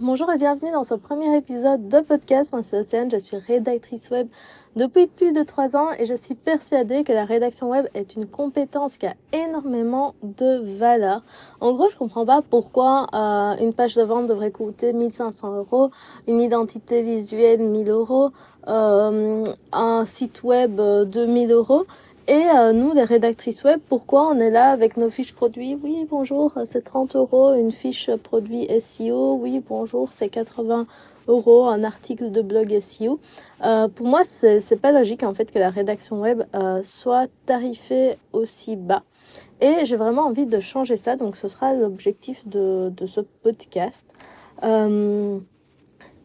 Bonjour et bienvenue dans ce premier épisode de podcast. Moi c'est Océane, je suis rédactrice web depuis plus de trois ans et je suis persuadée que la rédaction web est une compétence qui a énormément de valeur. En gros, je comprends pas pourquoi euh, une page de vente devrait coûter 1500 euros, une identité visuelle 1000 euros, euh, un site web 2000 euros et euh, nous, les rédactrices web, pourquoi on est là avec nos fiches produits? Oui, bonjour, c'est 30 euros une fiche produit SEO. Oui, bonjour, c'est 80 euros un article de blog SEO. Euh, pour moi, c'est pas logique en fait que la rédaction web euh, soit tarifée aussi bas. Et j'ai vraiment envie de changer ça, donc ce sera l'objectif de, de ce podcast. Euh,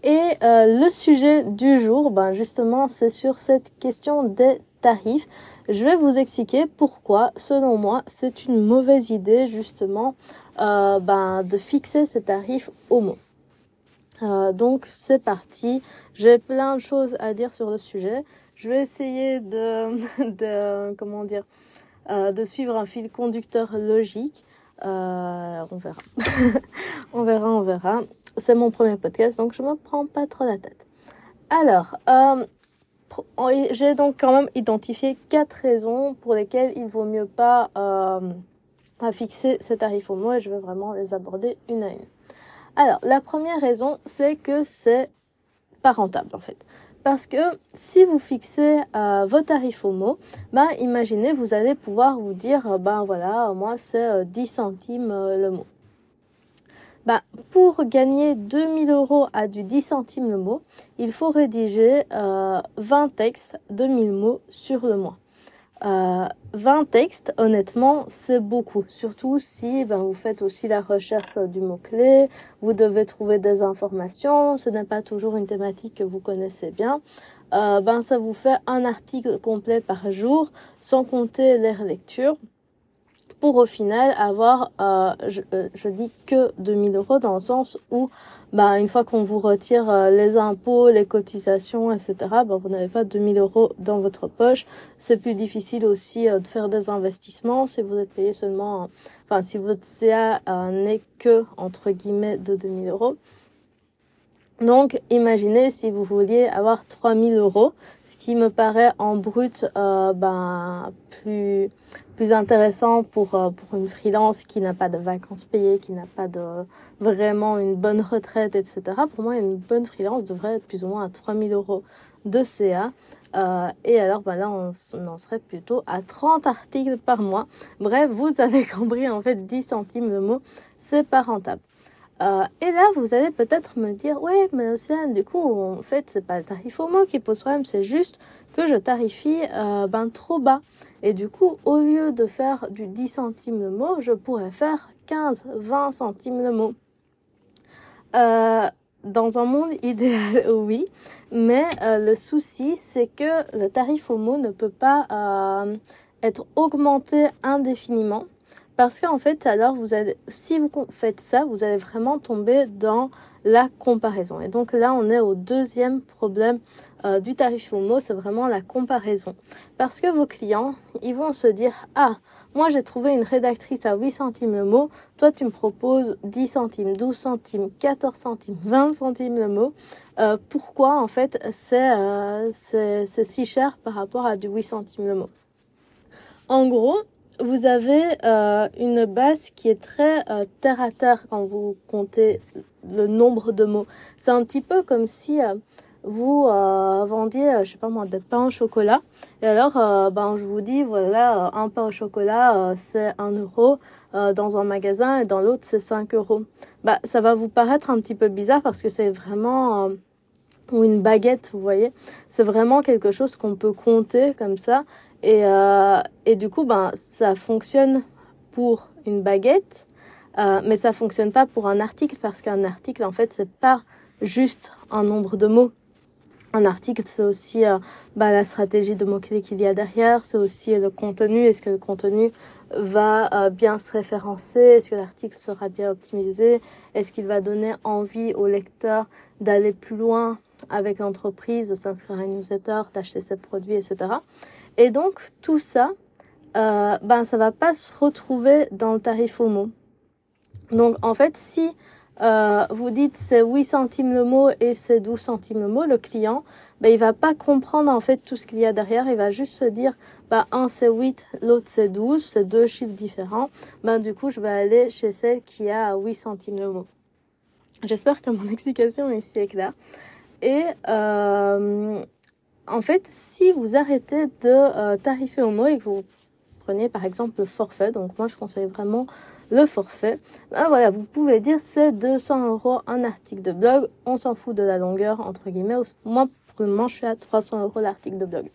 et euh, le sujet du jour, ben justement, c'est sur cette question des tarifs. Je vais vous expliquer pourquoi, selon moi, c'est une mauvaise idée justement euh, ben, de fixer ces tarifs au mot. Euh, donc c'est parti. J'ai plein de choses à dire sur le sujet. Je vais essayer de, de comment dire, euh, de suivre un fil conducteur logique. Euh, on verra. on verra, on verra. C'est mon premier podcast, donc je me prends pas trop la tête. Alors, j'ai donc quand même identifié quatre raisons pour lesquelles il vaut mieux pas euh, fixer ces tarifs au mot et je vais vraiment les aborder une à une. Alors, la première raison, c'est que c'est pas rentable en fait. Parce que si vous fixez euh, vos tarifs au mot, ben imaginez, vous allez pouvoir vous dire, ben voilà, moi c'est 10 euh, centimes euh, le mot. Bah, pour gagner 2000 euros à du 10 centimes le mot, il faut rédiger euh, 20 textes de 1000 mots sur le mois. Euh, 20 textes, honnêtement, c'est beaucoup. Surtout si ben, vous faites aussi la recherche du mot-clé, vous devez trouver des informations, ce n'est pas toujours une thématique que vous connaissez bien. Euh, ben, ça vous fait un article complet par jour, sans compter les relectures pour au final avoir, euh, je, euh, je, dis que 2000 euros dans le sens où, bah, une fois qu'on vous retire euh, les impôts, les cotisations, etc., bah, vous n'avez pas 2000 euros dans votre poche. C'est plus difficile aussi euh, de faire des investissements si vous êtes payé seulement, enfin, si votre CA n'est que, entre guillemets, de 2000 euros. Donc, imaginez si vous vouliez avoir 3000 euros, ce qui me paraît en brut, ben, plus, plus intéressant pour euh, pour une freelance qui n'a pas de vacances payées, qui n'a pas de vraiment une bonne retraite, etc. Pour moi, une bonne freelance devrait être plus ou moins à 3000 euros de CA. Euh, et alors, bah là, on, en serait plutôt à 30 articles par mois. Bref, vous avez compris, en fait, 10 centimes de mot, c'est pas rentable. Euh, et là, vous allez peut-être me dire, ouais, mais Océane, du coup, en fait, c'est pas le tarif au mot qui pose problème, c'est juste que je tarifie euh, ben trop bas. Et du coup, au lieu de faire du 10 centimes le mot, je pourrais faire 15, 20 centimes le mot. Euh, dans un monde idéal, oui, mais euh, le souci, c'est que le tarif au mot ne peut pas euh, être augmenté indéfiniment. Parce qu'en fait, alors, vous allez, si vous faites ça, vous allez vraiment tomber dans la comparaison. Et donc là, on est au deuxième problème euh, du tarif mot, c'est vraiment la comparaison. Parce que vos clients, ils vont se dire, ah, moi j'ai trouvé une rédactrice à 8 centimes le mot, toi tu me proposes 10 centimes, 12 centimes, 14 centimes, 20 centimes le mot. Euh, pourquoi en fait c'est euh, si cher par rapport à du 8 centimes le mot En gros, vous avez euh, une base qui est très euh, terre à terre quand vous comptez le nombre de mots. C'est un petit peu comme si euh, vous euh, vendiez, je sais pas moi, des pains au chocolat. Et alors, euh, ben, je vous dis, voilà, un pain au chocolat, c'est un euro dans un magasin et dans l'autre, c'est 5 euros. Bah, ça va vous paraître un petit peu bizarre parce que c'est vraiment ou une baguette, vous voyez. C'est vraiment quelque chose qu'on peut compter comme ça. Et, euh, et du coup, ben, ça fonctionne pour une baguette, euh, mais ça fonctionne pas pour un article parce qu'un article, en fait, c'est pas juste un nombre de mots. Un article, c'est aussi bah, la stratégie de mots-clés qu'il y a derrière, c'est aussi le contenu. Est-ce que le contenu va euh, bien se référencer? Est-ce que l'article sera bien optimisé? Est-ce qu'il va donner envie au lecteur d'aller plus loin avec l'entreprise, de s'inscrire à une newsletter, d'acheter ses produits, etc. Et donc, tout ça, euh, ben, ça va pas se retrouver dans le tarif au mot. Donc, en fait, si euh, vous dites c'est 8 centimes le mot et c'est 12 centimes le mot, le client, ben, il va pas comprendre en fait tout ce qu'il y a derrière, il va juste se dire bah un c'est 8, l'autre c'est 12, c'est deux chiffres différents. Ben du coup, je vais aller chez celle qui a 8 centimes le mot. J'espère que mon explication ici est claire. Et euh, en fait, si vous arrêtez de euh, au mot et que vous prenez par exemple le forfait, donc moi je conseille vraiment le forfait, ben voilà, vous pouvez dire c'est 200 euros un article de blog, on s'en fout de la longueur entre guillemets. Moi pour le je suis à 300 euros l'article de blog.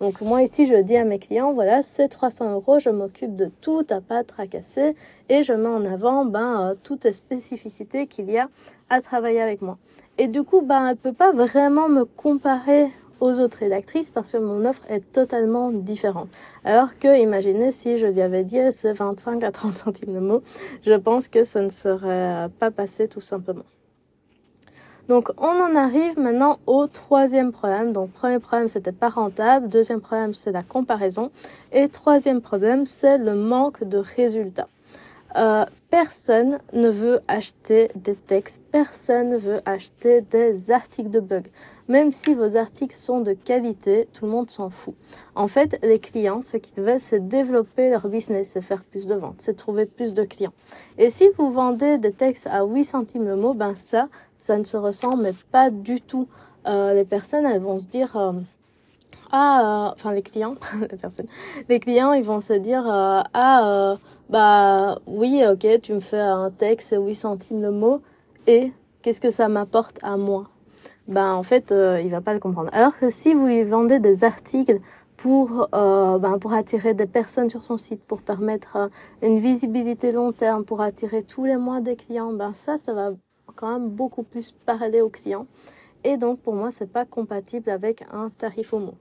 Donc moi ici je dis à mes clients voilà c'est 300 euros, je m'occupe de tout, à pas tracasser et je mets en avant ben euh, toutes les spécificités qu'il y a à travailler avec moi. Et du coup ben elle peut pas vraiment me comparer aux autres rédactrices parce que mon offre est totalement différente. Alors que, imaginez si je lui avais dit c'est 25 à 30 centimes de mot, je pense que ça ne serait pas passé tout simplement. Donc, on en arrive maintenant au troisième problème. Donc, premier problème, c'était pas rentable. Deuxième problème, c'est la comparaison. Et troisième problème, c'est le manque de résultats. Euh, personne ne veut acheter des textes, personne ne veut acheter des articles de blog. Même si vos articles sont de qualité, tout le monde s'en fout. En fait, les clients, ce qu'ils veulent, c'est développer leur business, c'est faire plus de ventes, c'est trouver plus de clients. Et si vous vendez des textes à 8 centimes le mot, ben ça, ça ne se ressent mais pas du tout. Euh, les personnes, elles vont se dire... Euh, ah, euh, enfin les clients, les personnes, les clients, ils vont se dire euh, ah euh, bah oui, ok, tu me fais un texte 8 centimes le mot et qu'est-ce que ça m'apporte à moi? Bah en fait, il va pas le comprendre. Alors que si vous lui vendez des articles pour ben, pour attirer des personnes sur son site, pour permettre une visibilité long terme, pour attirer tous les mois des clients, ben ça, ça va quand même beaucoup plus parler aux clients. Et donc pour moi, c'est pas compatible avec un tarif mot.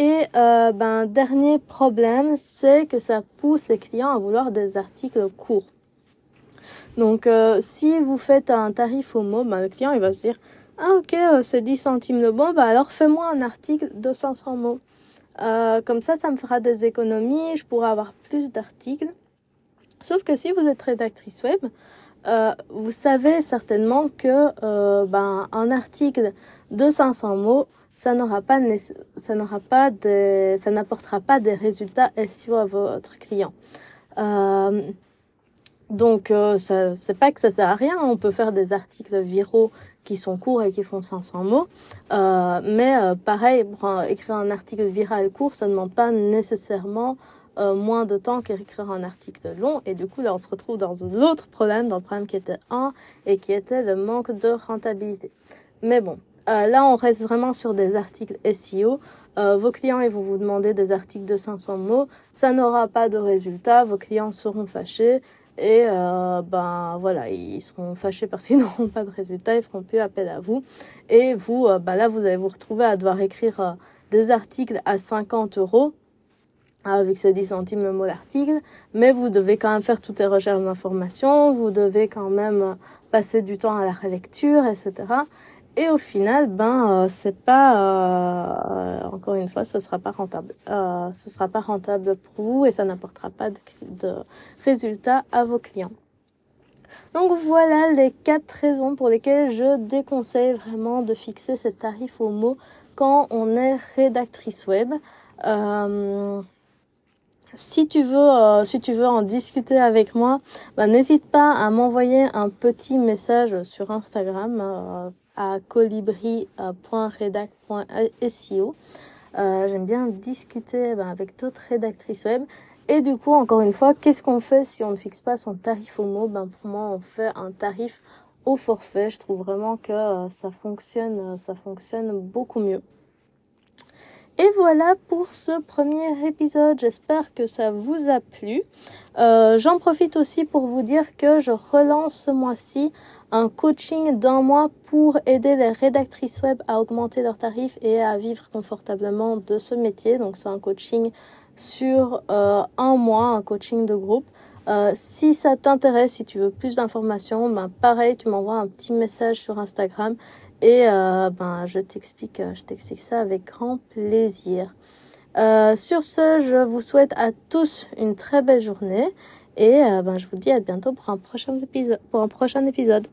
Et euh, ben, dernier problème, c'est que ça pousse les clients à vouloir des articles courts. Donc, euh, si vous faites un tarif mot, ben, le client il va se dire Ah, ok, euh, c'est 10 centimes le bon, ben, alors fais-moi un article de 500 mots. Comme ça, ça me fera des économies, je pourrai avoir plus d'articles. Sauf que si vous êtes rédactrice web, euh, vous savez certainement que ben, un article de 500 mots, ça n'aura pas, ça n'aura pas de, ça n'apportera pas des résultats SEO à votre client. Euh, donc, euh, ça, c'est pas que ça sert à rien. On peut faire des articles viraux qui sont courts et qui font 500 mots. Euh, mais euh, pareil, pour écrire un article viral court, ça ne demande pas nécessairement euh, moins de temps qu'écrire un article long. Et du coup, là, on se retrouve dans l'autre problème, dans le problème qui était un et qui était le manque de rentabilité. Mais bon, euh, là, on reste vraiment sur des articles SEO. Euh, vos clients ils vont vous demander des articles de 500 mots. Ça n'aura pas de résultat. Vos clients seront fâchés. Et ben voilà, ils seront fâchés parce qu'ils n'auront pas de résultat, ils feront plus appel à vous. Et vous, ben là, vous allez vous retrouver à devoir écrire des articles à 50 euros avec ces 10 centimes le mot l'article, mais vous devez quand même faire toutes les recherches d'informations, vous devez quand même passer du temps à la relecture, etc. Et au final, ben, euh, c'est pas, euh, encore une fois, ce sera pas rentable. Euh, ce sera pas rentable pour vous et ça n'apportera pas de, de résultats à vos clients. Donc voilà les quatre raisons pour lesquelles je déconseille vraiment de fixer ces tarifs au mot quand on est rédactrice web. Euh, si tu veux, euh, si tu veux en discuter avec moi, ben, n'hésite pas à m'envoyer un petit message sur Instagram. Euh, à colibri.redact.seo. Euh, J'aime bien discuter ben, avec d'autres rédactrices web. Et du coup, encore une fois, qu'est-ce qu'on fait si on ne fixe pas son tarif au mot? Ben, Pour moi, on fait un tarif au forfait. Je trouve vraiment que euh, ça fonctionne, ça fonctionne beaucoup mieux. Et voilà pour ce premier épisode. J'espère que ça vous a plu. Euh, J'en profite aussi pour vous dire que je relance ce mois-ci un coaching d'un mois pour aider les rédactrices web à augmenter leurs tarifs et à vivre confortablement de ce métier. Donc c'est un coaching sur euh, un mois, un coaching de groupe. Euh, si ça t'intéresse, si tu veux plus d'informations, ben pareil, tu m'envoies un petit message sur Instagram et euh, ben je t'explique, je t'explique ça avec grand plaisir. Euh, sur ce, je vous souhaite à tous une très belle journée Et ben, je vous dis à bientôt. Pour un prochain épisode.